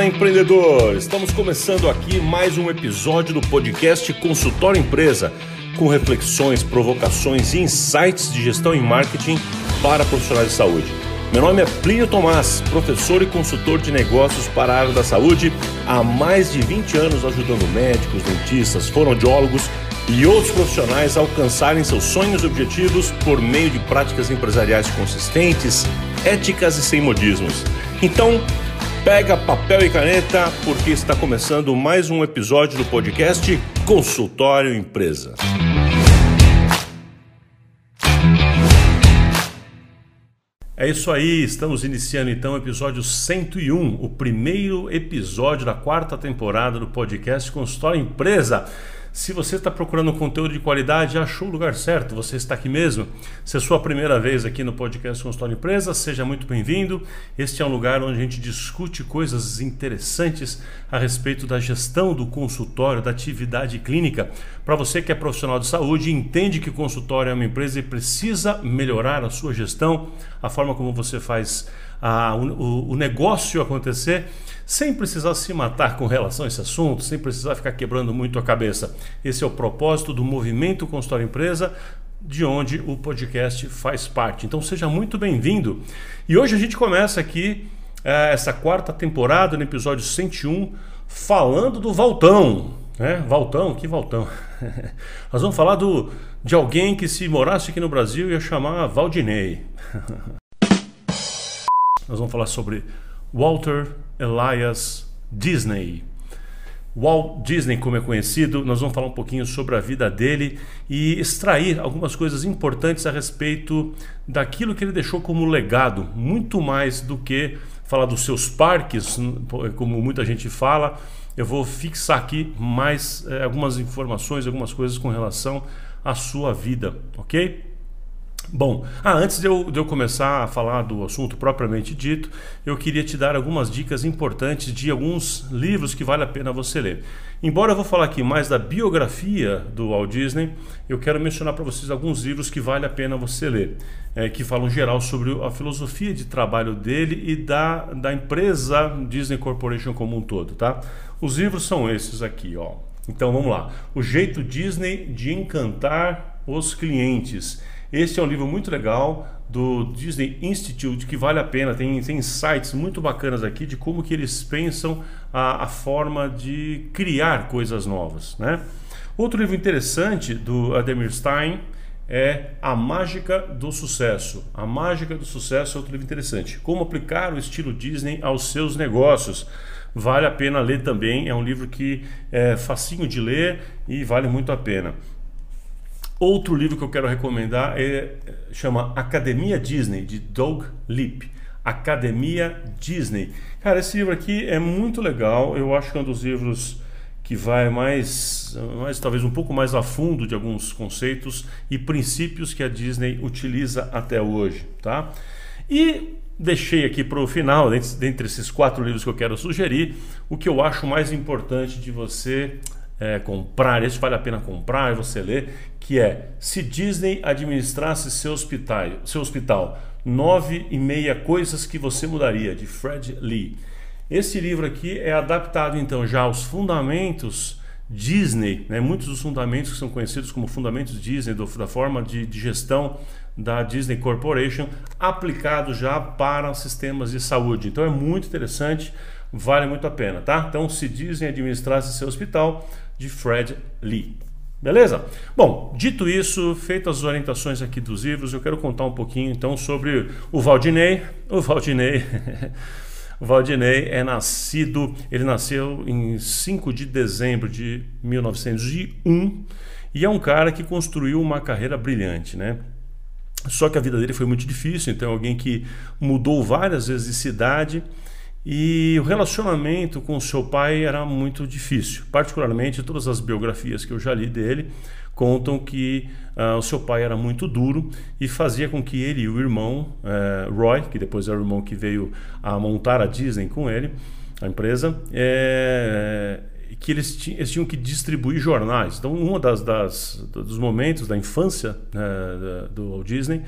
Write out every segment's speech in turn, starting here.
Fala empreendedor! Estamos começando aqui mais um episódio do podcast Consultório Empresa, com reflexões, provocações e insights de gestão e marketing para profissionais de saúde. Meu nome é Plínio Tomás, professor e consultor de negócios para a área da saúde, há mais de 20 anos ajudando médicos, dentistas, fonoaudiólogos e outros profissionais a alcançarem seus sonhos e objetivos por meio de práticas empresariais consistentes, éticas e sem modismos. Então, pega papel e caneta porque está começando mais um episódio do podcast Consultório Empresa. É isso aí, estamos iniciando então o episódio 101, o primeiro episódio da quarta temporada do podcast Consultório Empresa. Se você está procurando conteúdo de qualidade, achou o lugar certo, você está aqui mesmo. Se é sua primeira vez aqui no podcast Consultório Empresa, seja muito bem-vindo. Este é um lugar onde a gente discute coisas interessantes a respeito da gestão do consultório, da atividade clínica. Para você que é profissional de saúde entende que o consultório é uma empresa e precisa melhorar a sua gestão, a forma como você faz a, o, o negócio acontecer sem precisar se matar com relação a esse assunto, sem precisar ficar quebrando muito a cabeça. Esse é o propósito do movimento Consultório Empresa, de onde o podcast faz parte. Então seja muito bem-vindo. E hoje a gente começa aqui é, essa quarta temporada, no episódio 101, falando do Valtão. Né? Valtão, que Valtão? Nós vamos falar do, de alguém que se morasse aqui no Brasil ia chamar Valdinei. Nós vamos falar sobre Walter Elias Disney. Walt Disney, como é conhecido, nós vamos falar um pouquinho sobre a vida dele e extrair algumas coisas importantes a respeito daquilo que ele deixou como legado, muito mais do que falar dos seus parques, como muita gente fala. Eu vou fixar aqui mais é, algumas informações, algumas coisas com relação à sua vida, ok? Bom, ah, antes de eu, de eu começar a falar do assunto propriamente dito, eu queria te dar algumas dicas importantes de alguns livros que vale a pena você ler. Embora eu vou falar aqui mais da biografia do Walt Disney, eu quero mencionar para vocês alguns livros que vale a pena você ler, é, que falam geral sobre a filosofia de trabalho dele e da, da empresa Disney Corporation como um todo, tá? Os livros são esses aqui, ó. Então vamos lá. O jeito Disney de encantar os clientes este é um livro muito legal do Disney Institute que vale a pena, tem, tem insights muito bacanas aqui de como que eles pensam a, a forma de criar coisas novas. Né? Outro livro interessante do Ademir Stein é A Mágica do Sucesso. A Mágica do Sucesso é outro livro interessante. Como aplicar o estilo Disney aos seus negócios. Vale a pena ler também, é um livro que é facinho de ler e vale muito a pena. Outro livro que eu quero recomendar é chama Academia Disney de Doug Lip. Academia Disney. Cara, esse livro aqui é muito legal. Eu acho que é um dos livros que vai mais, mais talvez um pouco mais a fundo de alguns conceitos e princípios que a Disney utiliza até hoje, tá? E deixei aqui para o final, dentre esses quatro livros que eu quero sugerir, o que eu acho mais importante de você é, comprar, esse vale a pena comprar você ler, que é se Disney administrasse seu hospital, seu hospital, nove e meia coisas que você mudaria, de Fred Lee. Esse livro aqui é adaptado então já aos fundamentos Disney, né? muitos dos fundamentos que são conhecidos como fundamentos Disney, do, da forma de, de gestão da Disney Corporation, aplicado já para sistemas de saúde. Então é muito interessante, vale muito a pena, tá? Então, se Disney administrasse seu hospital, de Fred Lee. Beleza? Bom, dito isso, feitas as orientações aqui dos livros, eu quero contar um pouquinho então sobre o Valdinei. O Valdinei. o Valdinei é nascido, ele nasceu em 5 de dezembro de 1901 e é um cara que construiu uma carreira brilhante, né? Só que a vida dele foi muito difícil, então alguém que mudou várias vezes de cidade e o relacionamento com o seu pai era muito difícil. Particularmente, todas as biografias que eu já li dele contam que uh, o seu pai era muito duro e fazia com que ele e o irmão, uh, Roy, que depois é o irmão que veio a montar a Disney com ele, a empresa, é, que eles, eles, tinham que distribuir jornais. Então, um das, das, dos momentos da infância uh, do Walt Disney,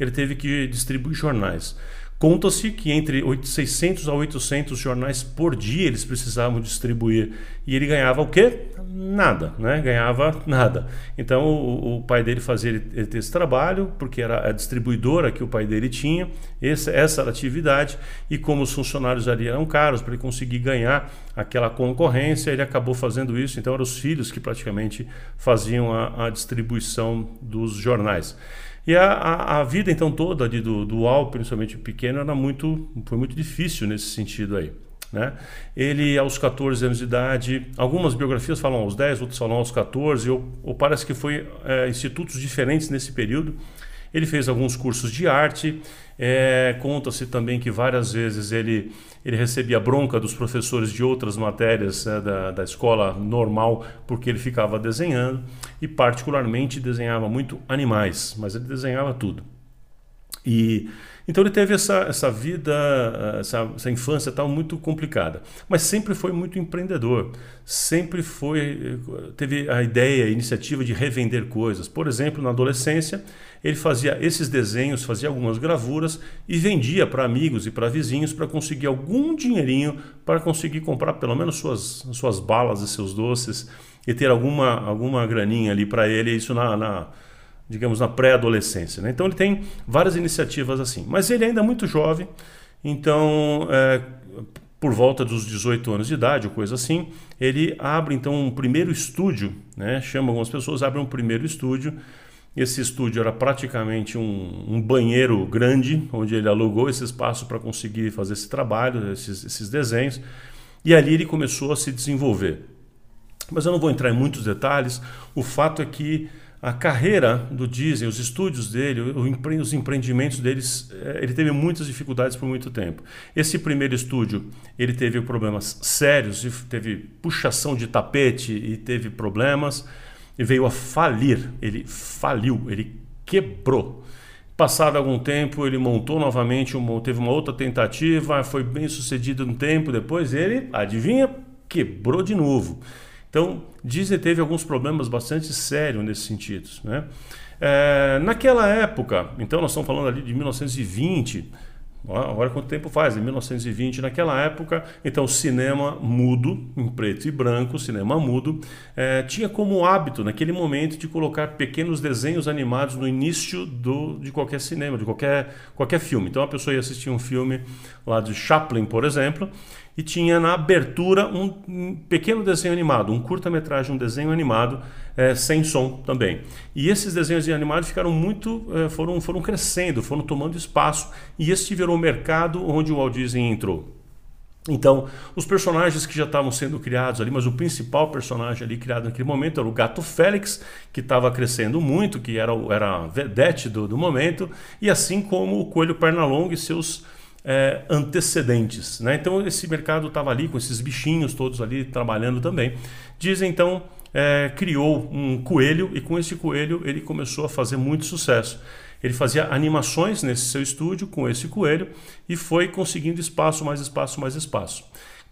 ele teve que distribuir jornais. Conta-se que entre 600 a 800 jornais por dia eles precisavam distribuir. E ele ganhava o quê? Nada, né? Ganhava nada. Então o, o pai dele fazia ele, ele ter esse trabalho, porque era a distribuidora que o pai dele tinha, essa, essa era a atividade, e como os funcionários ali eram caros, para ele conseguir ganhar aquela concorrência, ele acabou fazendo isso. Então eram os filhos que praticamente faziam a, a distribuição dos jornais. E a, a, a, vida então toda ali do, do Al, principalmente pequeno, era muito, foi muito difícil nesse sentido aí. Né? Ele, aos 14 anos de idade, algumas biografias falam aos 10, outras falam aos 14, ou, ou parece que foi é, institutos diferentes nesse período. Ele fez alguns cursos de arte. É, Conta-se também que várias vezes ele, ele recebia bronca dos professores de outras matérias né, da, da escola normal porque ele ficava desenhando e, particularmente, desenhava muito animais, mas ele desenhava tudo. E então ele teve essa, essa vida, essa, essa infância tal muito complicada, mas sempre foi muito empreendedor, sempre foi teve a ideia, a iniciativa de revender coisas. Por exemplo, na adolescência ele fazia esses desenhos, fazia algumas gravuras e vendia para amigos e para vizinhos para conseguir algum dinheirinho para conseguir comprar pelo menos suas suas balas e seus doces e ter alguma alguma graninha ali para ele. Isso na, na digamos, na pré-adolescência. Né? Então ele tem várias iniciativas assim. Mas ele ainda é muito jovem, então, é, por volta dos 18 anos de idade, ou coisa assim, ele abre então um primeiro estúdio, né? chama algumas pessoas, abre um primeiro estúdio. Esse estúdio era praticamente um, um banheiro grande, onde ele alugou esse espaço para conseguir fazer esse trabalho, esses, esses desenhos. E ali ele começou a se desenvolver. Mas eu não vou entrar em muitos detalhes. O fato é que a carreira do Disney, os estúdios dele, os empreendimentos deles, eh, ele teve muitas dificuldades por muito tempo. Esse primeiro estúdio, ele teve problemas sérios, teve puxação de tapete e teve problemas e veio a falir. Ele faliu, ele quebrou. Passado algum tempo, ele montou novamente, teve uma outra tentativa, foi bem sucedido um tempo depois, ele, adivinha, quebrou de novo. Então, Disney teve alguns problemas bastante sérios nesse sentido. Né? É, naquela época, então nós estamos falando ali de 1920, Agora quanto tempo faz? Em 1920, naquela época, então cinema mudo, em preto e branco, cinema mudo, é, tinha como hábito naquele momento de colocar pequenos desenhos animados no início do, de qualquer cinema, de qualquer, qualquer filme. Então a pessoa ia assistir um filme lá de Chaplin, por exemplo, e tinha na abertura um, pequeno desenho animado, um curta-metragem, um desenho animado é, sem som também. E esses desenhos animados ficaram muito, é, foram, foram crescendo, foram tomando espaço e esse virou o mercado onde o Walt Disney entrou. Então, os personagens que já estavam sendo criados ali, mas o principal personagem ali criado naquele momento era o Gato Félix, que estava crescendo muito, que era, era a vedete do, do momento, e assim como o Coelho Pernalonga e seus é, antecedentes. Né? Então esse mercado estava ali com esses bichinhos todos ali trabalhando também. Disney então é, criou um coelho e com esse coelho ele começou a fazer muito sucesso. Ele fazia animações nesse seu estúdio com esse coelho e foi conseguindo espaço, mais espaço, mais espaço.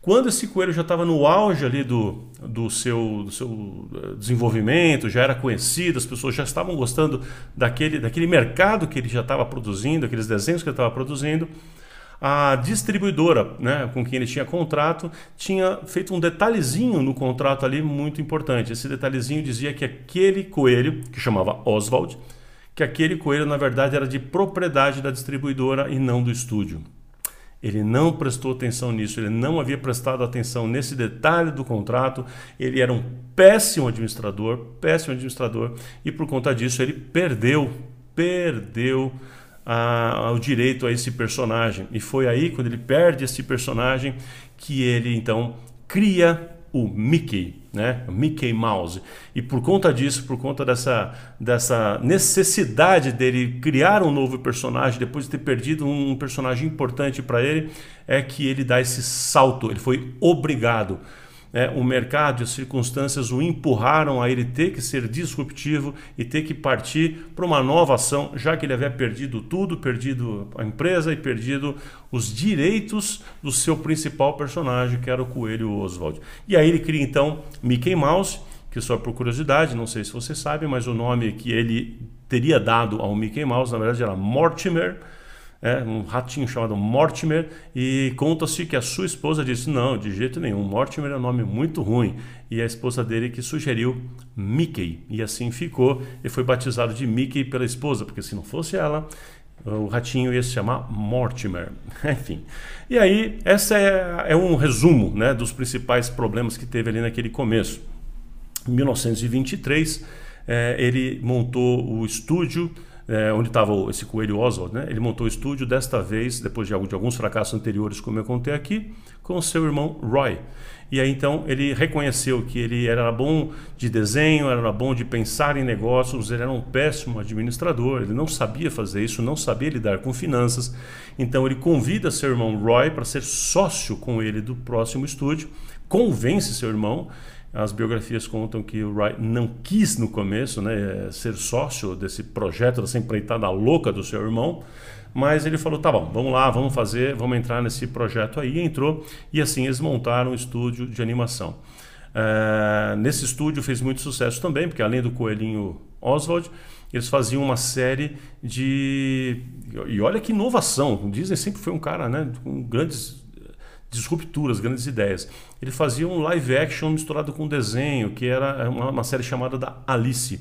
Quando esse coelho já estava no auge ali do, do, seu, do seu eh, desenvolvimento, já era conhecido, as pessoas já estavam gostando daquele, daquele mercado que ele já estava produzindo, aqueles desenhos que ele estava produzindo, a distribuidora né, com quem ele tinha contrato tinha feito um detalhezinho no contrato ali muito importante. Esse detalhezinho dizia que aquele coelho, que chamava Oswald, que aquele coelho na verdade era de propriedade da distribuidora e não do estúdio. Ele não prestou atenção nisso, ele não havia prestado atenção nesse detalhe do contrato. Ele era um péssimo administrador, péssimo administrador, e por conta disso ele perdeu, perdeu a, o direito a esse personagem. E foi aí, quando ele perde esse personagem, que ele então cria o Mickey, né? O Mickey Mouse. E por conta disso, por conta dessa, dessa necessidade dele criar um novo personagem, depois de ter perdido um personagem importante para ele, é que ele dá esse salto. Ele foi obrigado né, o mercado e as circunstâncias o empurraram a ele ter que ser disruptivo e ter que partir para uma nova ação, já que ele havia perdido tudo, perdido a empresa e perdido os direitos do seu principal personagem, que era o Coelho Oswald. E aí ele cria então Mickey Mouse, que só por curiosidade, não sei se você sabe, mas o nome que ele teria dado ao Mickey Mouse, na verdade, era Mortimer, é, um ratinho chamado Mortimer, e conta-se que a sua esposa disse: Não, de jeito nenhum, Mortimer é um nome muito ruim. E a esposa dele que sugeriu Mickey. E assim ficou, e foi batizado de Mickey pela esposa, porque se não fosse ela, o ratinho ia se chamar Mortimer. Enfim. E aí, essa é, é um resumo né, dos principais problemas que teve ali naquele começo. Em 1923, é, ele montou o estúdio é, onde estava esse coelho Oswald, né? Ele montou o estúdio desta vez, depois de, de alguns fracassos anteriores, como eu contei aqui, com seu irmão Roy. E aí então ele reconheceu que ele era bom de desenho, era bom de pensar em negócios, ele era um péssimo administrador, ele não sabia fazer isso, não sabia lidar com finanças. Então ele convida seu irmão Roy para ser sócio com ele do próximo estúdio, convence seu irmão as biografias contam que o Wright não quis no começo né, ser sócio desse projeto, dessa empreitada louca do seu irmão, mas ele falou: tá bom, vamos lá, vamos fazer, vamos entrar nesse projeto aí. Entrou, e assim eles montaram um estúdio de animação. É, nesse estúdio fez muito sucesso também, porque além do coelhinho Oswald, eles faziam uma série de. E olha que inovação! O Disney sempre foi um cara né, com grandes disrupturas, grandes ideias. Ele fazia um live action misturado com desenho, que era uma, uma série chamada da Alice.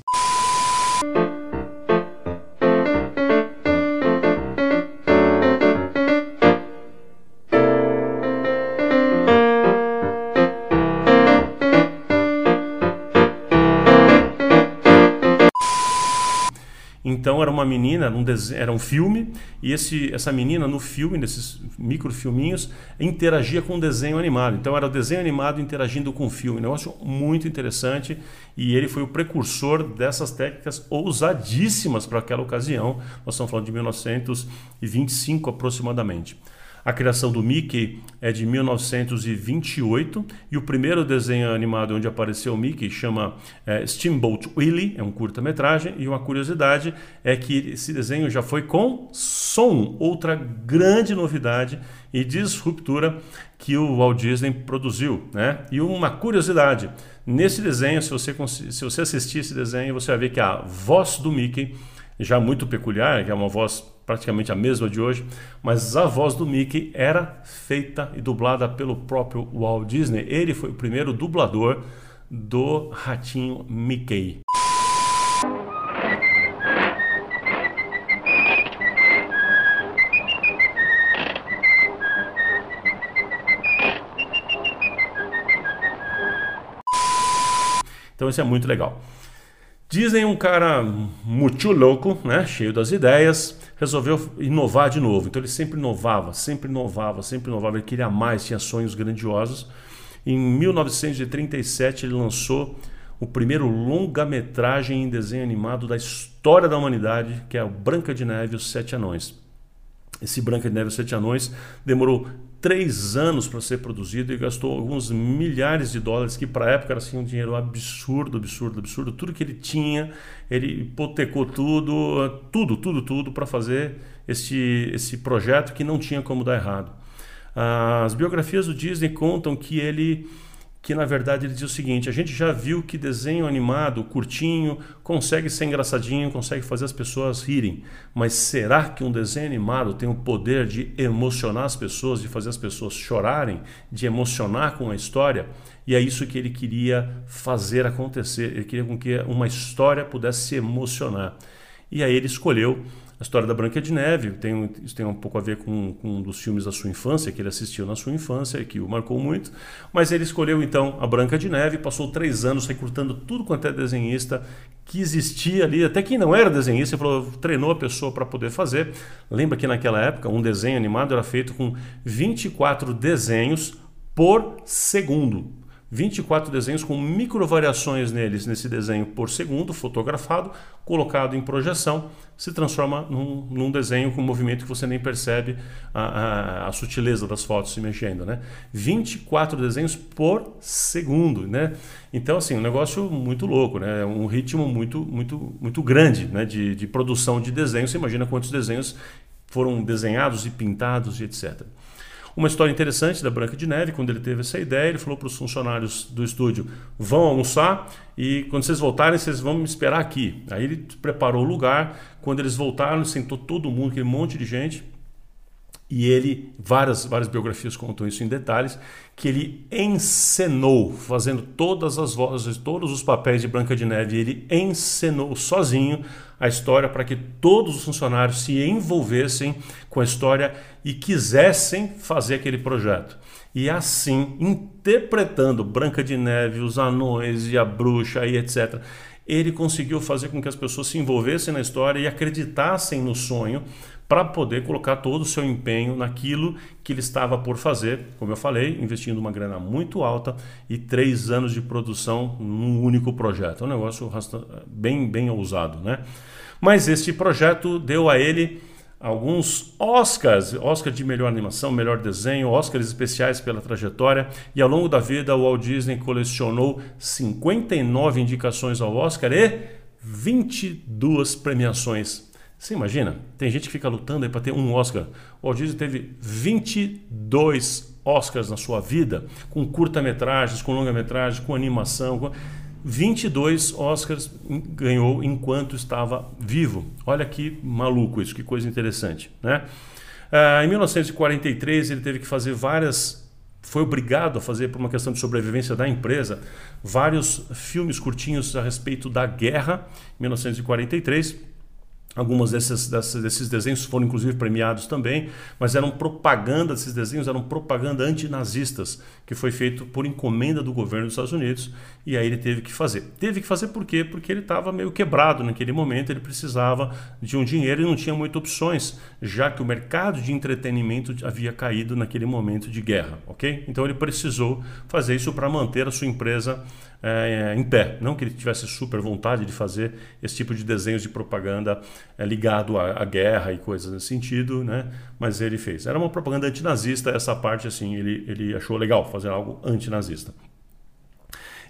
Então era uma menina, um desenho, era um filme, e esse, essa menina no filme, nesses microfilminhos, interagia com o desenho animado. Então era o desenho animado interagindo com o filme. Um negócio muito interessante e ele foi o precursor dessas técnicas ousadíssimas para aquela ocasião. Nós estamos falando de 1925 aproximadamente. A criação do Mickey é de 1928 e o primeiro desenho animado onde apareceu o Mickey chama é, Steamboat Willie, é um curta-metragem. E uma curiosidade é que esse desenho já foi com som, outra grande novidade e disruptura que o Walt Disney produziu. Né? E uma curiosidade: nesse desenho, se você, se você assistir esse desenho, você vai ver que a voz do Mickey, já muito peculiar, que é uma voz praticamente a mesma de hoje, mas a voz do Mickey era feita e dublada pelo próprio Walt Disney. Ele foi o primeiro dublador do ratinho Mickey. Então isso é muito legal. É um cara muito louco, né? cheio das ideias, resolveu inovar de novo. Então ele sempre inovava, sempre inovava, sempre inovava. Ele queria mais, tinha sonhos grandiosos. Em 1937 ele lançou o primeiro longa-metragem em desenho animado da história da humanidade, que é o Branca de Neve e os Sete Anões. Esse Branca de Neve e os Sete Anões demorou três anos para ser produzido e gastou alguns milhares de dólares, que para a época era assim, um dinheiro absurdo, absurdo, absurdo. Tudo que ele tinha, ele hipotecou tudo, tudo, tudo, tudo para fazer esse, esse projeto que não tinha como dar errado. As biografias do Disney contam que ele que na verdade ele diz o seguinte: a gente já viu que desenho animado, curtinho, consegue ser engraçadinho, consegue fazer as pessoas rirem. Mas será que um desenho animado tem o poder de emocionar as pessoas, de fazer as pessoas chorarem, de emocionar com a história? E é isso que ele queria fazer acontecer. Ele queria com que uma história pudesse se emocionar. E aí ele escolheu a história da Branca de Neve, tem, isso tem um pouco a ver com, com, um dos filmes da sua infância, que ele assistiu na sua infância e que o marcou muito. Mas ele escolheu então a Branca de Neve, passou três anos recrutando tudo quanto é desenhista que existia ali, até quem não era desenhista, falou, treinou a pessoa para poder fazer. Lembra que naquela época um desenho animado era feito com 24 desenhos por segundo. 24 desenhos com micro variações neles, nesse desenho por segundo, fotografado, colocado em projeção, se transforma num, num desenho com movimento que você nem percebe a, a, a, sutileza das fotos se mexendo. Né? 24 desenhos por segundo. Né? Então, assim, um negócio muito louco, né? um ritmo muito, muito, muito grande né? de, de produção de desenho. Você imagina quantos desenhos foram desenhados e pintados e etc. Uma história interessante da Branca de Neve, quando ele teve essa ideia, ele falou para os funcionários do estúdio: vão almoçar e quando vocês voltarem, vocês vão me esperar aqui. Aí ele preparou o lugar. Quando eles voltaram, sentou todo mundo, aquele monte de gente. E ele, várias, várias biografias contam isso em detalhes, que ele encenou, fazendo todas as vozes, todos os papéis de Branca de Neve, ele encenou sozinho a história para que todos os funcionários se envolvessem com a história e quisessem fazer aquele projeto. E assim, interpretando Branca de Neve, os anões e a bruxa e etc., ele conseguiu fazer com que as pessoas se envolvessem na história e acreditassem no sonho para poder colocar todo o seu empenho naquilo que ele estava por fazer, como eu falei, investindo uma grana muito alta e três anos de produção num único projeto. É um negócio bem, bem ousado, né? Mas este projeto deu a ele alguns Oscars, Oscar de melhor animação, melhor desenho, Oscars especiais pela trajetória, e ao longo da vida o Walt Disney colecionou 59 indicações ao Oscar e 22 premiações você imagina? Tem gente que fica lutando para ter um Oscar. O Walt Disney teve 22 Oscars na sua vida, com curta-metragens, com longa-metragem, com animação. Com... 22 Oscars ganhou enquanto estava vivo. Olha que maluco isso, que coisa interessante. Né? Ah, em 1943 ele teve que fazer várias foi obrigado a fazer por uma questão de sobrevivência da empresa vários filmes curtinhos a respeito da guerra em 1943 Algumas desses, desses desenhos foram inclusive premiados também, mas eram propaganda, esses desenhos eram propaganda antinazistas, que foi feito por encomenda do governo dos Estados Unidos, e aí ele teve que fazer. Teve que fazer por quê? Porque ele estava meio quebrado naquele momento, ele precisava de um dinheiro e não tinha muitas opções, já que o mercado de entretenimento havia caído naquele momento de guerra, ok? Então ele precisou fazer isso para manter a sua empresa é, em pé. Não que ele tivesse super vontade de fazer esse tipo de desenhos de propaganda é, ligado à, à, guerra e coisas nesse sentido, né? mas ele fez. Era uma propaganda antinazista, essa parte assim ele, ele achou legal fazer algo antinazista.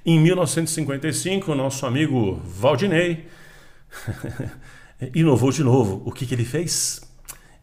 Em 1955, o nosso amigo Valdinei inovou de novo. O que, que ele fez?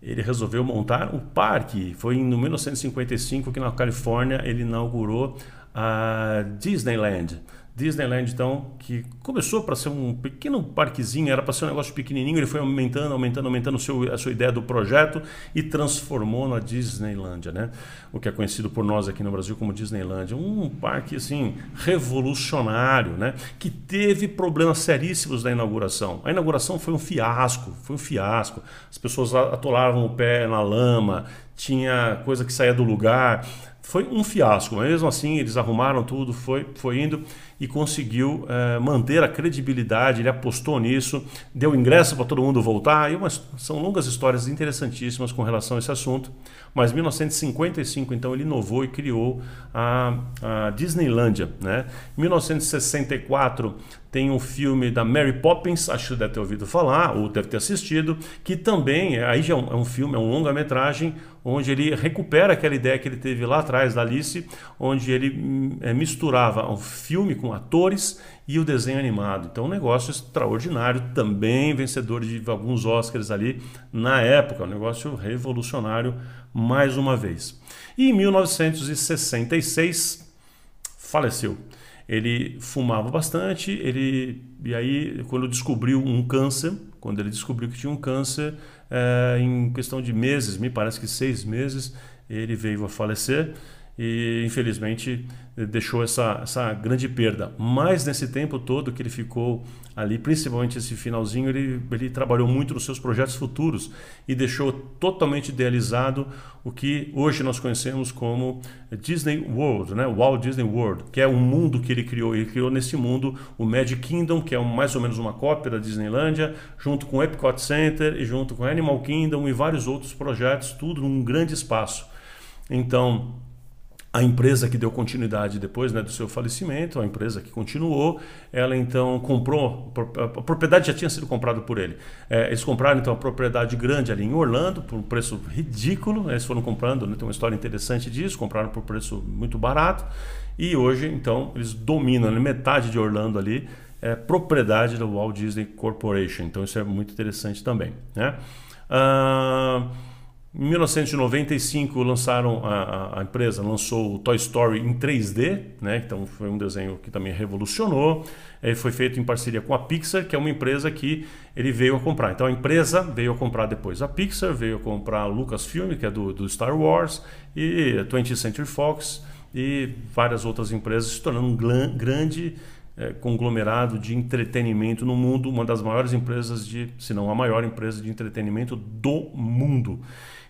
Ele resolveu montar o parque. Foi em 1955 que na Califórnia ele inaugurou a Disneyland. Disneyland, então, que começou para ser um pequeno parquezinho, era para ser um negócio pequenininho, ele foi aumentando, aumentando, aumentando seu, a sua ideia do projeto e transformou na Disneylandia, né? O que é conhecido por nós aqui no Brasil como Disneylandia, um parque assim revolucionário, né? Que teve problemas seríssimos na inauguração. A inauguração foi um fiasco, foi um fiasco. As pessoas atolavam o pé na lama, tinha coisa que saía do lugar. Foi um fiasco, mas mesmo assim eles arrumaram tudo, foi, foi indo e conseguiu é, manter a credibilidade. Ele apostou nisso, deu ingresso para todo mundo voltar. E umas, são longas histórias interessantíssimas com relação a esse assunto. Mas em 1955, então, ele inovou e criou a, a. Né? Em 1964, tem um filme da Mary Poppins, acho que deve ter ouvido falar, ou deve ter assistido, que também, aí já é um, é um filme, é um longa-metragem, onde ele recupera aquela ideia que ele teve lá atrás da Alice, onde ele é, misturava um filme com atores e o desenho animado. Então, um negócio extraordinário, também vencedor de alguns Oscars ali na época, um negócio revolucionário mais uma vez. E em 1966 faleceu ele fumava bastante, ele e aí quando descobriu um câncer, quando ele descobriu que tinha um câncer, é, em questão de meses, me parece que seis meses, ele veio a falecer e infelizmente deixou essa, essa grande perda. Mas nesse tempo todo que ele ficou ali, principalmente esse finalzinho, ele, ele trabalhou muito nos seus projetos futuros e deixou totalmente idealizado o que hoje nós conhecemos como Disney World, né? Walt Disney World, que é um mundo que ele criou. Ele criou nesse mundo o Magic Kingdom, que é mais ou menos uma cópia da Disneylândia, junto com o Epcot Center e junto com Animal Kingdom e vários outros projetos, tudo num grande espaço. Então, a empresa que deu continuidade depois né, do seu falecimento, a empresa que continuou, ela então comprou, a propriedade já tinha sido comprada por ele. É, eles compraram então a propriedade grande ali em Orlando por um preço ridículo, né, eles foram comprando, né, tem uma história interessante disso, compraram por preço muito barato e hoje então eles dominam né, metade de Orlando ali, é propriedade da Walt Disney Corporation, então isso é muito interessante também. Né? Uh, Em 1995 lançaram a, a, empresa lançou o Toy Story em 3D, né? Então foi um desenho que também revolucionou. Ele foi feito em parceria com a Pixar, que é uma empresa que ele veio a comprar. Então a empresa veio a comprar depois a Pixar, veio a comprar a Lucasfilm, que é do, do Star Wars, e a 20th Century Fox e várias outras empresas, se tornando um grande é, conglomerado de entretenimento no mundo, uma das maiores empresas de, se não a maior empresa de entretenimento do mundo.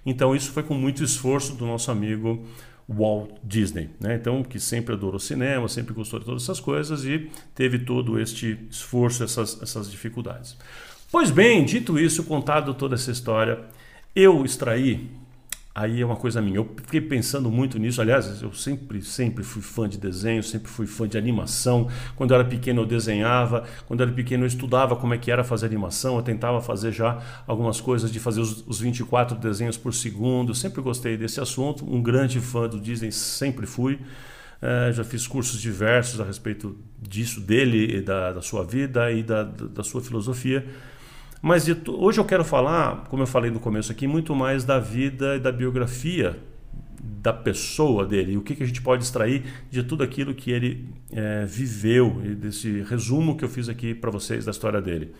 Então isso foi com muito esforço do nosso amigo Walt Disney, né? Então que sempre adorou cinema, sempre gostou de todas essas coisas e teve todo este esforço, essas, essas dificuldades. Pois bem, dito isso, contado toda essa história, eu extraí Aí é uma coisa minha. Eu fiquei pensando muito nisso. Aliás, eu sempre, sempre fui fã de desenho, sempre fui fã de animação. Quando eu era pequeno, eu desenhava. Quando eu era pequeno, eu estudava como é que era fazer animação. Eu tentava fazer já algumas coisas de fazer os, os 24 desenhos por segundo. Sempre gostei desse assunto. Um grande fã do Disney, sempre fui. É, já fiz cursos diversos a respeito disso, dele, da, da sua vida e da, da sua filosofia. Mas hoje eu quero falar, como eu falei no começo aqui, muito mais da vida e da biografia da pessoa dele, o que, que a gente pode extrair de tudo aquilo que ele é, viveu, e desse resumo que eu fiz aqui para vocês da história dele.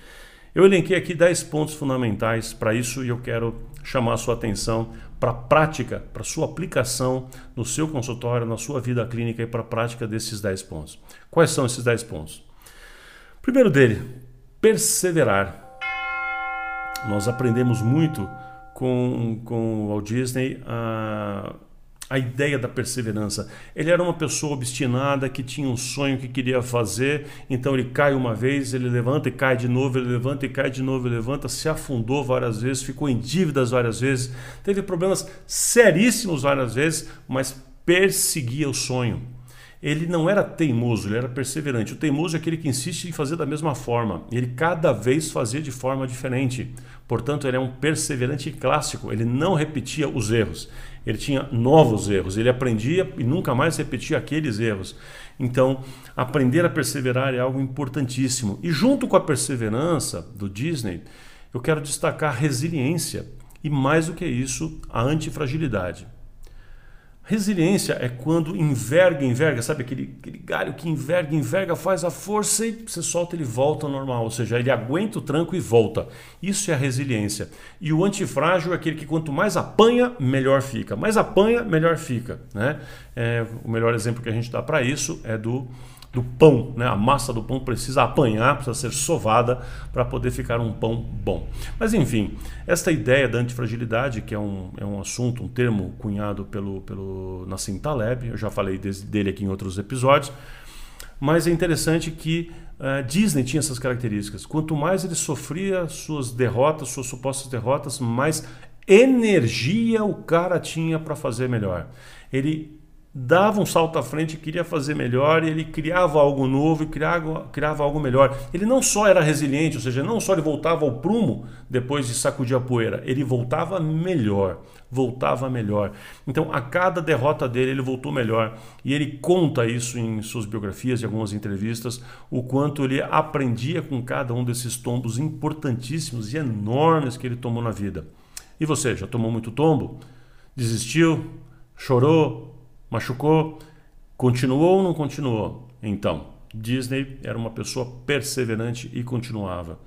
Eu elenquei aqui 10 pontos fundamentais para isso e eu quero chamar a sua atenção para a prática, para a sua aplicação no seu consultório, na sua vida clínica e para a prática desses 10 pontos. Quais são esses 10 pontos? Primeiro dele, perseverar nós aprendemos muito com, com o Walt Disney a, a ideia da perseverança. Ele era uma pessoa obstinada que tinha um sonho que queria fazer, então ele cai uma vez, ele levanta e cai de novo, ele levanta e cai de novo, ele levanta, se afundou várias vezes, ficou em dívidas várias vezes, teve problemas seríssimos várias vezes, mas perseguia o sonho ele não era teimoso, ele era perseverante. O teimoso é aquele que insiste em fazer da mesma forma. Ele cada vez fazia de forma diferente. Portanto, ele é um perseverante clássico. Ele não repetia os erros. Ele tinha novos erros. Ele aprendia e nunca mais repetia aqueles erros. Então, aprender a perseverar é algo importantíssimo. E junto com a perseverança do Disney, eu quero destacar a resiliência e mais do que isso, a antifragilidade. Resiliência é quando enverga, enverga, sabe aquele, aquele galho que enverga, enverga, faz a força e você solta, ele volta ao normal, ou seja, ele aguenta o tranco e volta. Isso é a resiliência. E o antifrágil é aquele que quanto mais apanha, melhor fica. Mais apanha, melhor fica. Né? É, o melhor exemplo que a gente dá para isso é do do pão, né? A massa do pão precisa apanhar, precisa ser sovada para poder ficar um pão bom. Mas enfim, esta ideia da antifragilidade, que é um, é um assunto, um termo cunhado pelo, pelo Nassim Taleb, eu já falei dele aqui em outros episódios, mas é interessante que uh, Disney tinha essas características. Quanto mais ele sofria suas derrotas, suas supostas derrotas, mais energia o cara tinha para fazer melhor. Ele dava um salto à frente, queria fazer melhor, e ele criava algo novo e criava, criava algo melhor. Ele não só era resiliente, ou seja, não só ele voltava ao prumo depois de sacudir a poeira, ele voltava melhor, voltava melhor. Então, a cada derrota dele, ele voltou melhor. E ele conta isso em suas biografias e algumas entrevistas, o quanto ele aprendia com cada um desses tombos importantíssimos e enormes que ele tomou na vida. E você, já tomou muito tombo? Desistiu? Chorou? Machucou? Continuou ou não continuou? Então, Disney era uma pessoa perseverante e continuava.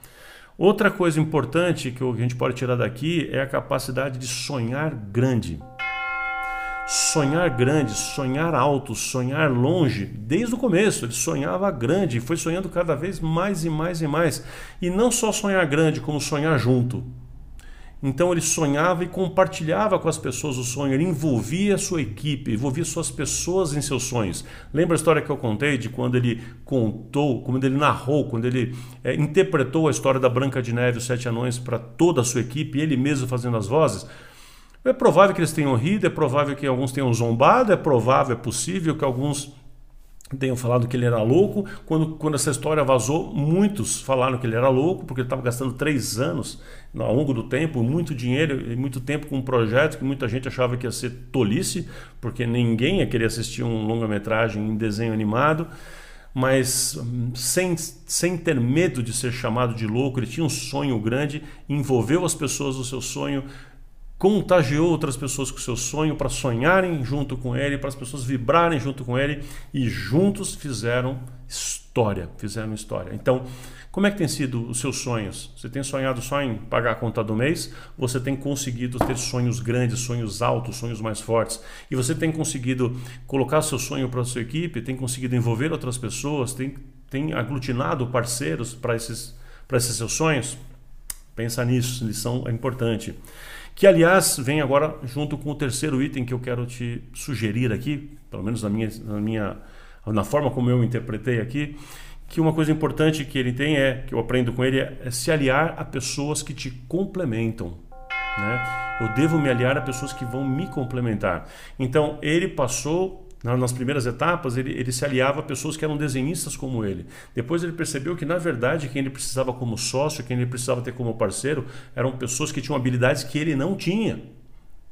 Outra coisa importante que a gente pode tirar daqui é a capacidade de sonhar grande. Sonhar grande, sonhar alto, sonhar longe, desde o começo ele sonhava grande e foi sonhando cada vez mais e mais e mais. E não só sonhar grande, como sonhar junto. Então ele sonhava e compartilhava com as pessoas o sonho, ele envolvia a sua equipe, envolvia suas pessoas em seus sonhos. Lembra a história que eu contei de quando ele contou, quando ele narrou, quando ele é, interpretou a história da Branca de Neve e os Sete Anões para toda a sua equipe, ele mesmo fazendo as vozes? É provável que eles tenham rido, é provável que alguns tenham zombado, é provável, é possível que alguns tenham falado que ele era louco. Quando, quando essa história vazou, muitos falaram que ele era louco, porque ele estava gastando três anos ao longo do tempo, muito dinheiro e muito tempo com um projeto que muita gente achava que ia ser tolice, porque ninguém ia querer assistir um longa-metragem em desenho animado. Mas sem, sem ter medo de ser chamado de louco, ele tinha um sonho grande, envolveu as pessoas no seu sonho, contagiou outras pessoas com seu sonho para sonharem junto com ele, para as pessoas vibrarem junto com ele e juntos fizeram história, fizeram história. Então, como é que tem sido os seus sonhos? Você tem sonhado só em pagar a conta do mês? Você tem conseguido ter sonhos grandes, sonhos altos, sonhos mais fortes? E você tem conseguido colocar seu sonho para a sua equipe? Tem conseguido envolver outras pessoas? Tem, tem aglutinado parceiros para esses, esses seus sonhos? Pensa nisso, lição é importante. Que, aliás, vem agora junto com o terceiro item que eu quero te sugerir aqui, pelo menos na minha, na minha na forma como eu interpretei aqui, que uma coisa importante que ele tem é, que eu aprendo com ele, é, se aliar a pessoas que te complementam. Né? Eu devo me aliar a pessoas que vão me complementar. Então, ele passou nas primeiras etapas, ele, ele, se aliava a pessoas que eram desenhistas como ele. Depois ele percebeu que, na verdade, quem ele precisava como sócio, quem ele precisava ter como parceiro, eram pessoas que tinham habilidades que ele não tinha.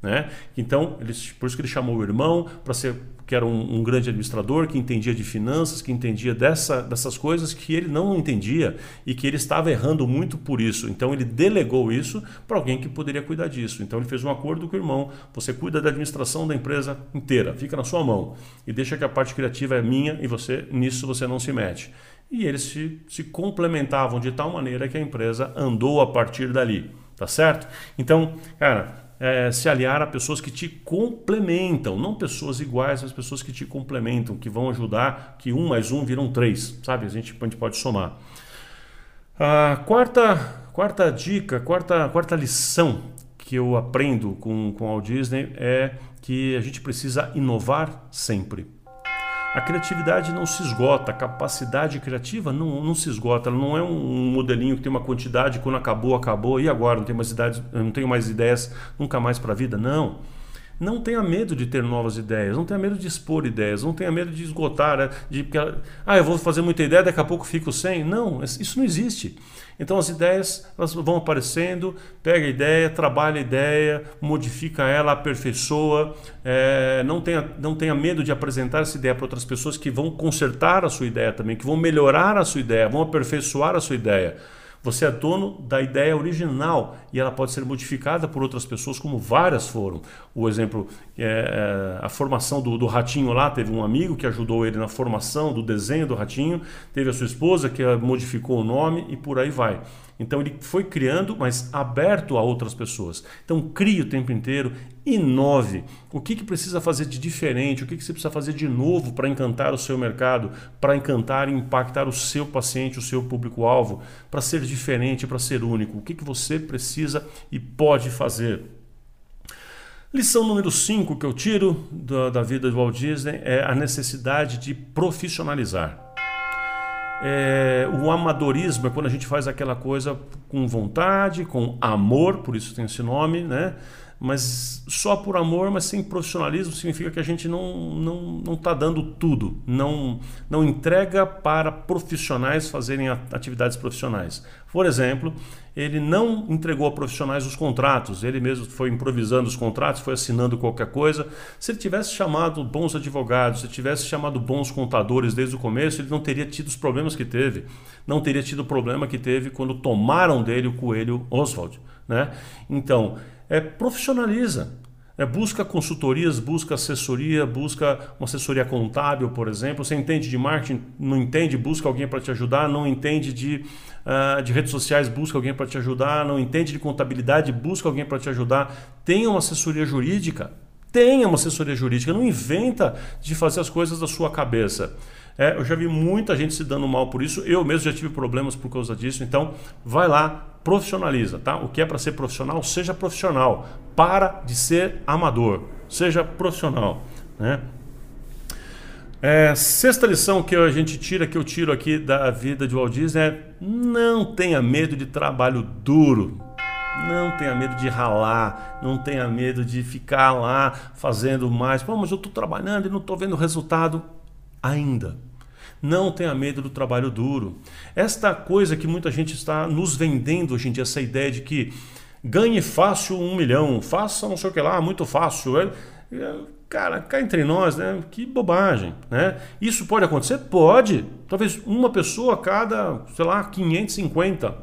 Né? Então, ele, por isso que ele chamou o irmão para ser que era um, um, grande administrador, que entendia de finanças, que entendia dessa, dessas coisas que ele não entendia e que ele estava errando muito por isso. Então ele delegou isso para alguém que poderia cuidar disso. Então ele fez um acordo com o irmão: você cuida da administração da empresa inteira, fica na sua mão e deixa que a parte criativa é minha e você nisso você não se mete. E eles se, se complementavam de tal maneira que a empresa andou a partir dali, tá certo? Então, cara, é, se aliar a pessoas que te complementam, não pessoas iguais, mas pessoas que te complementam, que vão ajudar, que um mais um viram três, sabe? A gente, a gente pode somar. A quarta, quarta dica, quarta, quarta lição que eu aprendo com, com o Walt Disney é que a gente precisa inovar sempre. A criatividade não se esgota, a capacidade criativa não, não se esgota, ela não é um modelinho que tem uma quantidade, quando acabou, acabou, e agora? Não tenho mais, idades, não tenho mais ideias nunca mais para a vida? Não. Não tenha medo de ter novas ideias, não tenha medo de expor ideias, não tenha medo de esgotar, né? de ah, eu vou fazer muita ideia, daqui a pouco fico sem. Não, isso não existe. Então as ideias elas vão aparecendo, pega a ideia, trabalha a ideia, modifica ela, aperfeiçoa, é, não, tenha, não tenha medo de apresentar essa ideia para outras pessoas que vão consertar a sua ideia também, que vão melhorar a sua ideia, vão aperfeiçoar a sua ideia. Você é dono da ideia original e ela pode ser modificada por outras pessoas, como várias foram. O exemplo, é, é, a formação do, do, ratinho lá, teve um amigo que ajudou ele na formação do desenho do ratinho, teve a sua esposa que modificou o nome e por aí vai. Então ele foi criando, mas aberto a outras pessoas. Então crie o tempo inteiro, inove. O que, que precisa fazer de diferente? O que, que você precisa fazer de novo para encantar o seu mercado, para encantar e impactar o seu paciente, o seu público-alvo, para ser diferente, para ser único? O que, que você precisa e pode fazer? Lição número 5 que eu tiro da, da vida do Walt Disney é a necessidade de profissionalizar. É, o amadorismo é quando a gente faz aquela coisa com vontade, com amor, por isso tem esse nome, né? Mas só por amor, mas sem profissionalismo, significa que a gente não não não está dando tudo, não não entrega para profissionais fazerem atividades profissionais. Por exemplo, ele não entregou a profissionais os contratos, ele mesmo foi improvisando os contratos, foi assinando qualquer coisa. Se ele tivesse chamado bons advogados, se tivesse chamado bons contadores desde o começo, ele não teria tido os problemas que teve, não teria tido o problema que teve quando tomaram dele o coelho Oswald, né? Então é, profissionaliza. É, busca consultorias, busca assessoria, busca uma assessoria contábil, por exemplo. Você entende de marketing, não entende, busca alguém para te ajudar. Não entende de, uh, de redes sociais, busca alguém para te ajudar. Não entende de contabilidade, busca alguém para te ajudar. Tenha uma assessoria jurídica. Tenha uma assessoria jurídica. Não inventa de fazer as coisas da sua cabeça. É, eu já vi muita gente se dando mal por isso. Eu mesmo já tive problemas por causa disso. Então, vai lá, profissionaliza, tá? O que é para ser profissional, seja profissional. Para de ser amador, seja profissional, né? É, sexta lição que a gente tira, que eu tiro aqui da vida de Walt Disney é não tenha medo de trabalho duro. Não tenha medo de ralar, não tenha medo de ficar lá fazendo mais. Pô, mas eu estou trabalhando e não estou vendo resultado ainda. Não tenha medo do trabalho duro. Esta coisa que muita gente está nos vendendo hoje em dia, essa ideia de que ganhe fácil um milhão, faça não sei o que lá, muito fácil. É, é, cara, cá entre nós, né? Que bobagem, né? Isso pode acontecer? Pode. Talvez uma pessoa a cada, sei lá, 550.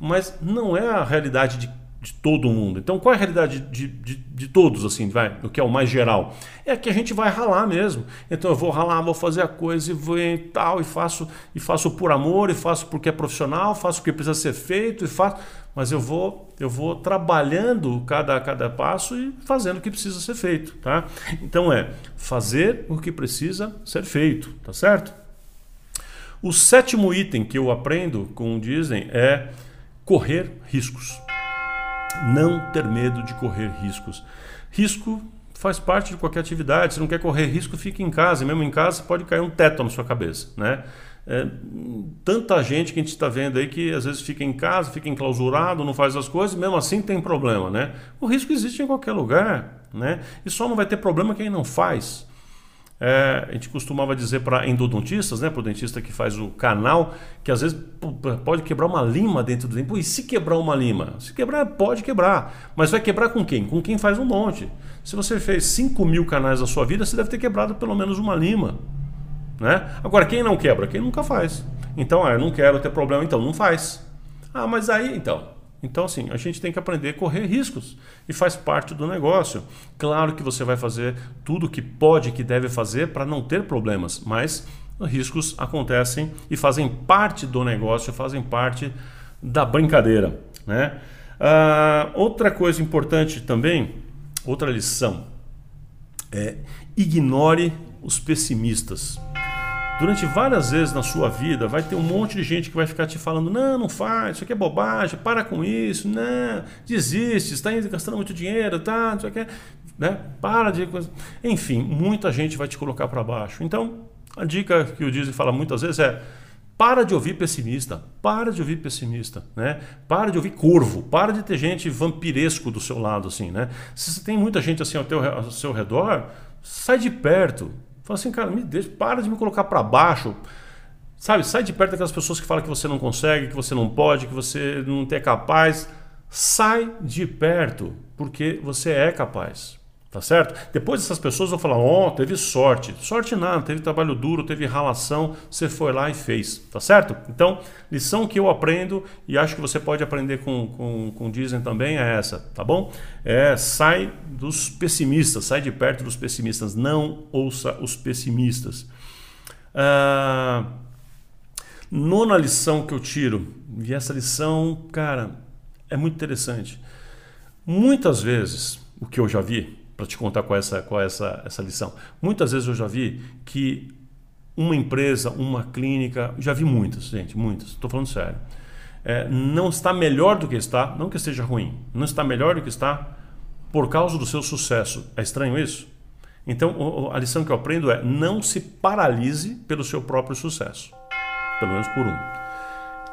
Mas não é a realidade de de todo mundo. Então, qual é a realidade de, de, de, todos, assim, vai, o que é o mais geral? É que a gente vai ralar mesmo. Então, eu vou ralar, vou fazer a coisa e vou e tal, e faço, e faço por amor, e faço porque é profissional, faço porque precisa ser feito, e faço. Mas eu vou, eu vou trabalhando cada, cada passo e fazendo o que precisa ser feito, tá? Então, é fazer o que precisa ser feito, tá certo? O sétimo item que eu aprendo com o Disney é correr riscos não ter medo de correr riscos. Risco faz parte de qualquer atividade. Se não quer correr risco, fique em casa. E mesmo em casa, pode cair um teto na sua cabeça. Né? É, tanta gente que a gente está vendo aí que às vezes fica em casa, fica enclausurado, não faz as coisas, mesmo assim tem problema. Né? O risco existe em qualquer lugar. Né? E só não vai ter problema quem não faz. É, a gente costumava dizer para endodontistas, né, para o dentista que faz o canal, que às vezes pode quebrar uma lima dentro do dente. E se quebrar uma lima? Se quebrar, pode quebrar. Mas vai quebrar com quem? Com quem faz um monte. Se você fez 5 mil canais na sua vida, você deve ter quebrado pelo menos uma lima. Né? Agora, quem não quebra? Quem nunca faz. Então, ah, eu não quero ter problema, então não faz. Ah, mas aí, então, então, assim, a gente tem que aprender a correr riscos e faz parte do negócio. Claro que você vai fazer tudo o que pode, que deve fazer para não ter problemas, mas riscos acontecem e fazem parte do negócio, fazem parte da brincadeira. Né? Ah, outra coisa importante também, outra lição, é ignore os pessimistas. Durante várias vezes na sua vida vai ter um monte de gente que vai ficar te falando: não, não faz, isso aqui é bobagem, para com isso, não, desiste, está gastando muito dinheiro, tá, isso aqui, né? Para de. Enfim, muita gente vai te colocar para baixo. Então, a dica que o Disney fala muitas vezes é: para de ouvir pessimista, para de ouvir pessimista, né? Para de ouvir corvo, para de ter gente vampiresco do seu lado, assim, né? Se tem muita gente assim ao, teu, ao seu redor, sai de perto, Fala assim, cara, me deixa, para de me colocar para baixo. Sabe, sai de perto daquelas pessoas que falam que você não consegue, que você não pode, que você não é capaz. Sai de perto, porque você é capaz. Tá certo? Depois essas pessoas vão falar: Ó, oh, teve sorte. Sorte nada, teve trabalho duro, teve ralação, você foi lá e fez. Tá certo? Então, lição que eu aprendo e acho que você pode aprender com, com, com Disney também é essa, tá bom? É sai dos pessimistas, sai de perto dos pessimistas, não ouça os pessimistas. Ah, nona lição que eu tiro, e essa lição, cara, é muito interessante. Muitas vezes, o que eu já vi, para te contar qual é, essa, qual é essa, essa lição. Muitas vezes eu já vi que uma empresa, uma clínica, já vi muitas, gente, muitas, estou falando sério, é, não está melhor do que está, não que esteja ruim, não está melhor do que está por causa do seu sucesso. É estranho isso? Então, a lição que eu aprendo é não se paralise pelo seu próprio sucesso, pelo menos por um.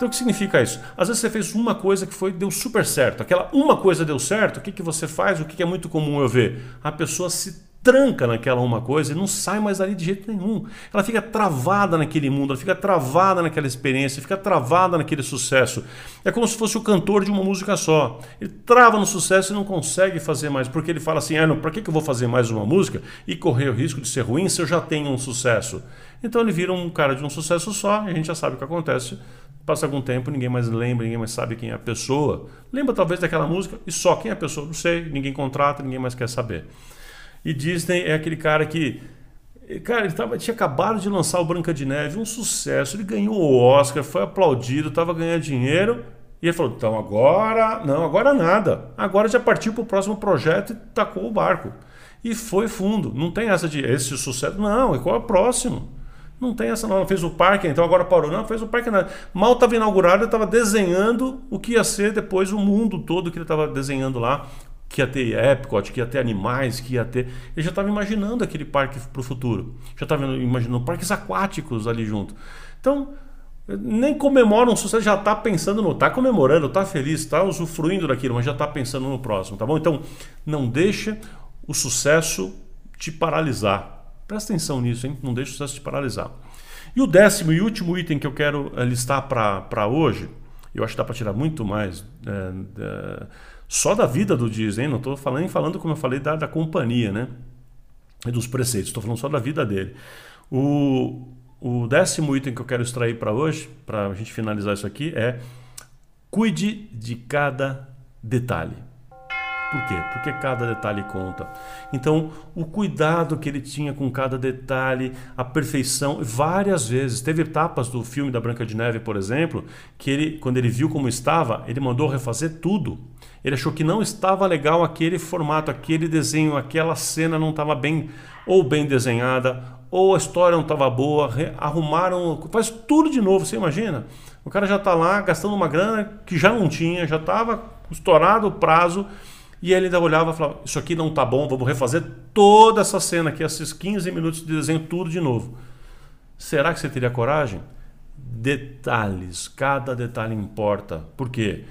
Então o que significa isso? Às vezes você fez uma coisa que foi deu super certo. Aquela uma coisa deu certo, o que, que você faz? O que, que é muito comum eu ver? A pessoa se tranca naquela uma coisa e não sai mais ali de jeito nenhum. Ela fica travada naquele mundo, ela fica travada naquela experiência, fica travada naquele sucesso. É como se fosse o cantor de uma música só. Ele trava no sucesso e não consegue fazer mais, porque ele fala assim: ah, não, para que eu vou fazer mais uma música e correr o risco de ser ruim se eu já tenho um sucesso? Então ele vira um cara de um sucesso só e a gente já sabe o que acontece Passa algum tempo, ninguém mais lembra, ninguém mais sabe quem é a pessoa. Lembra talvez daquela música e só quem é a pessoa, não sei, ninguém contrata, ninguém mais quer saber. E Disney é aquele cara que Cara, ele tava, tinha acabado de lançar o Branca de Neve, um sucesso. Ele ganhou o Oscar, foi aplaudido, estava ganhando dinheiro. E ele falou: então agora, não, agora nada. Agora já partiu para o próximo projeto e tacou o barco. E foi fundo. Não tem essa de esse sucesso. Não, qual é o próximo? Não tem essa não. Fez o parque, então agora parou. Não, fez o parque. Mal estava inaugurado, estava desenhando o que ia ser depois o mundo todo que ele estava desenhando lá. Que ia ter Epcot, que ia ter animais, que ia ter. Ele já estava imaginando aquele parque para o futuro. Já estava imaginando parques aquáticos ali junto. Então, nem comemora um sucesso, já está pensando no. Está comemorando, está feliz, está usufruindo daquilo, mas já está pensando no próximo, tá bom? Então, não deixa o sucesso te paralisar. Presta atenção nisso, hein? não deixe o sucesso te paralisar. E o décimo e último item que eu quero eh, listar para hoje, eu acho que dá para tirar muito mais é, só da vida do Disney, não estou falando, falando, como eu falei, da, da companhia, né? E dos preceitos, estou falando só da vida dele. O, o décimo item que eu quero extrair para hoje, para a gente finalizar isso aqui, é cuide de cada detalhe. Por quê? Porque cada detalhe conta. Então, o cuidado que ele tinha com cada detalhe, a perfeição, várias vezes. Teve etapas do filme da Branca de Neve, por exemplo, que ele, quando ele viu como estava, ele mandou refazer tudo. Ele achou que não estava legal aquele formato, aquele desenho, aquela cena não estava bem ou bem desenhada, ou a história não estava boa, arrumaram, faz tudo de novo, você imagina? O cara já está lá gastando uma grana que já não tinha, já estava estourado o prazo e ele ainda olhava e falava: Isso aqui não tá bom, vamos refazer toda essa cena aqui, esses 15 minutos de desenho, tudo de novo. Será que você teria coragem? Detalhes, cada detalhe importa. Por quê?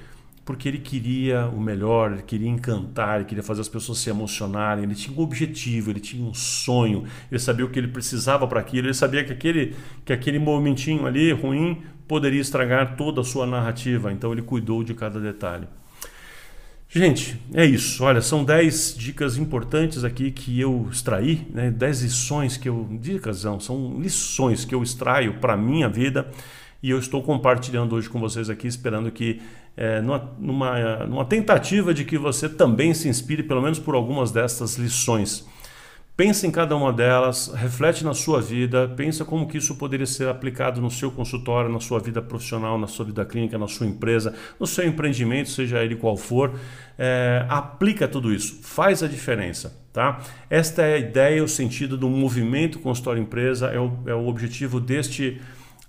Porque ele queria o melhor, ele queria encantar, ele queria fazer as pessoas se emocionarem, ele tinha um objetivo, ele tinha um sonho, ele sabia o que ele precisava para aquilo, ele sabia que aquele, que aquele momentinho ali ruim poderia estragar toda a sua narrativa, então ele cuidou de cada detalhe. Gente, é isso. Olha, são 10 dicas importantes aqui que eu extraí, né? 10 lições que eu. Dicas não, são lições que eu extraio para a minha vida e eu estou compartilhando hoje com vocês aqui, esperando que, é, numa, numa, numa tentativa de que você também se inspire, pelo menos por algumas dessas lições. Pensa em cada uma delas, reflete na sua vida, pensa como que isso poderia ser aplicado no seu consultório, na sua vida profissional, na sua vida clínica, na sua empresa, no seu empreendimento, seja ele qual for. É, aplica tudo isso, faz a diferença. Tá? Esta é a ideia, o sentido do movimento consultório empresa, é o, é o objetivo deste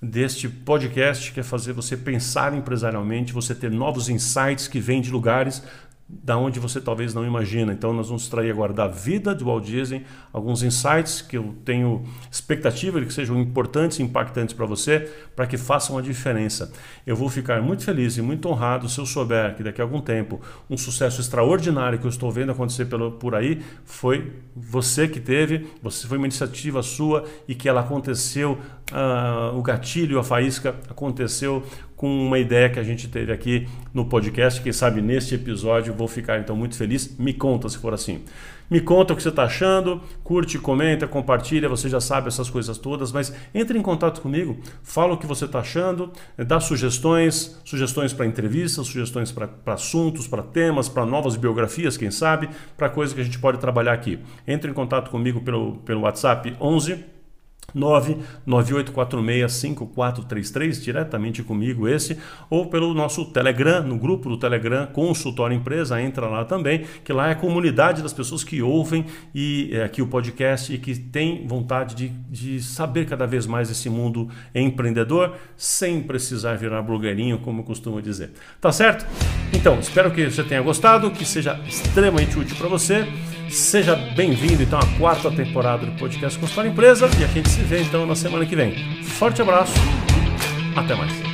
deste podcast, que é fazer você pensar empresarialmente, você ter novos insights que vêm de lugares da onde você talvez não imagina. Então nós vamos extrair agora da vida do Walt Disney alguns insights que eu tenho expectativa de que sejam importantes e impactantes para você, para que façam a diferença. Eu vou ficar muito feliz e muito honrado se eu souber que daqui a algum tempo um sucesso extraordinário que eu estou vendo acontecer pelo, por aí foi você que teve, você foi uma iniciativa sua e que ela aconteceu, uh, o gatilho, a faísca aconteceu com uma ideia que a gente teve aqui no podcast. Quem sabe neste episódio vou ficar então muito feliz. Me conta se for assim. Me conta o que você está achando, curte, comenta, compartilha, você já sabe essas coisas todas, mas entre em contato comigo, fala o que você está achando, dá sugestões, sugestões para entrevistas, sugestões para assuntos, para temas, para novas biografias, quem sabe, para coisas que a gente pode trabalhar aqui. Entre em contato comigo pelo, pelo WhatsApp 11 998465433 diretamente comigo esse ou pelo nosso Telegram, no grupo do Telegram Consultório Empresa, entra lá também, que lá é a comunidade das pessoas que ouvem e é, aqui o podcast e que tem vontade de, de saber cada vez mais esse mundo empreendedor sem precisar virar blogueirinho, como costumo dizer. Tá certo? Então, espero que você tenha gostado, que seja extremamente útil para você. Seja bem-vindo então à quarta temporada do podcast Consultório Empresa e a gente se vê então na semana que vem. Forte abraço, até mais.